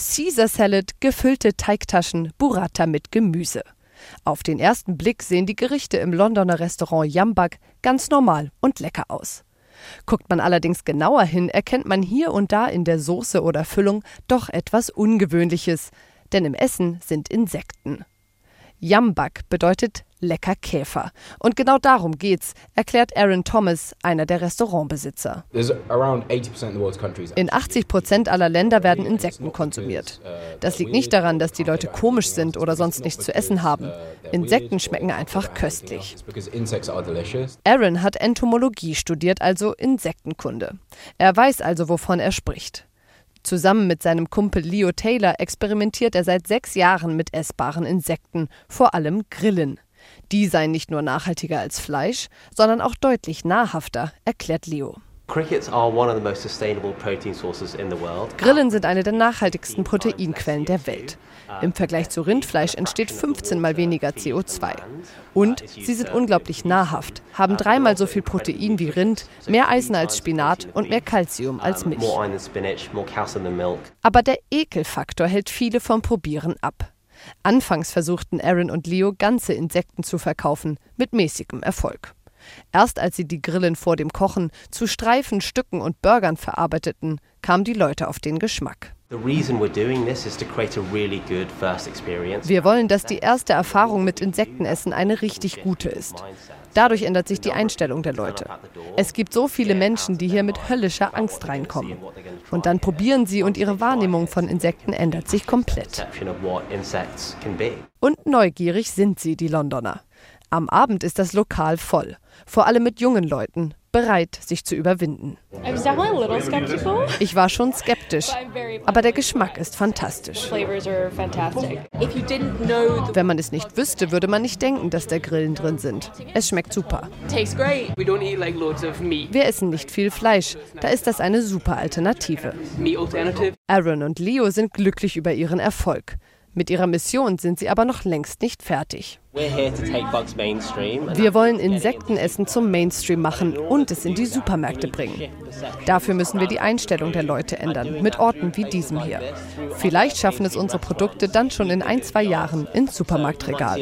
Caesar Salad, gefüllte Teigtaschen, Burrata mit Gemüse. Auf den ersten Blick sehen die Gerichte im Londoner Restaurant Jambak ganz normal und lecker aus. Guckt man allerdings genauer hin, erkennt man hier und da in der Soße oder Füllung doch etwas Ungewöhnliches, denn im Essen sind Insekten. Jambak bedeutet lecker Käfer. Und genau darum geht's, erklärt Aaron Thomas, einer der Restaurantbesitzer. In 80 Prozent aller Länder werden Insekten konsumiert. Das liegt nicht daran, dass die Leute komisch sind oder sonst nichts zu essen haben. Insekten schmecken einfach köstlich. Aaron hat Entomologie studiert, also Insektenkunde. Er weiß also, wovon er spricht. Zusammen mit seinem Kumpel Leo Taylor experimentiert er seit sechs Jahren mit essbaren Insekten, vor allem Grillen. Die seien nicht nur nachhaltiger als Fleisch, sondern auch deutlich nahrhafter, erklärt Leo. Grillen sind eine der nachhaltigsten Proteinquellen der Welt. Im Vergleich zu Rindfleisch entsteht 15 mal weniger CO2. Und sie sind unglaublich nahrhaft, haben dreimal so viel Protein wie Rind, mehr Eisen als Spinat und mehr Kalzium als Milch. Aber der Ekelfaktor hält viele vom Probieren ab. Anfangs versuchten Aaron und Leo ganze Insekten zu verkaufen, mit mäßigem Erfolg. Erst als sie die Grillen vor dem Kochen zu Streifen, Stücken und Burgern verarbeiteten, kamen die Leute auf den Geschmack. Wir wollen, dass die erste Erfahrung mit Insektenessen eine richtig gute ist. Dadurch ändert sich die Einstellung der Leute. Es gibt so viele Menschen, die hier mit höllischer Angst reinkommen. Und dann probieren sie und ihre Wahrnehmung von Insekten ändert sich komplett. Und neugierig sind sie, die Londoner. Am Abend ist das Lokal voll, vor allem mit jungen Leuten, bereit, sich zu überwinden. Ich war schon skeptisch, aber der Geschmack ist fantastisch. Wenn man es nicht wüsste, würde man nicht denken, dass da Grillen drin sind. Es schmeckt super. Wir essen nicht viel Fleisch, da ist das eine super Alternative. Aaron und Leo sind glücklich über ihren Erfolg. Mit ihrer Mission sind sie aber noch längst nicht fertig. Wir wollen Insektenessen zum Mainstream machen und es in die Supermärkte bringen. Dafür müssen wir die Einstellung der Leute ändern, mit Orten wie diesem hier. Vielleicht schaffen es unsere Produkte dann schon in ein, zwei Jahren ins Supermarktregal.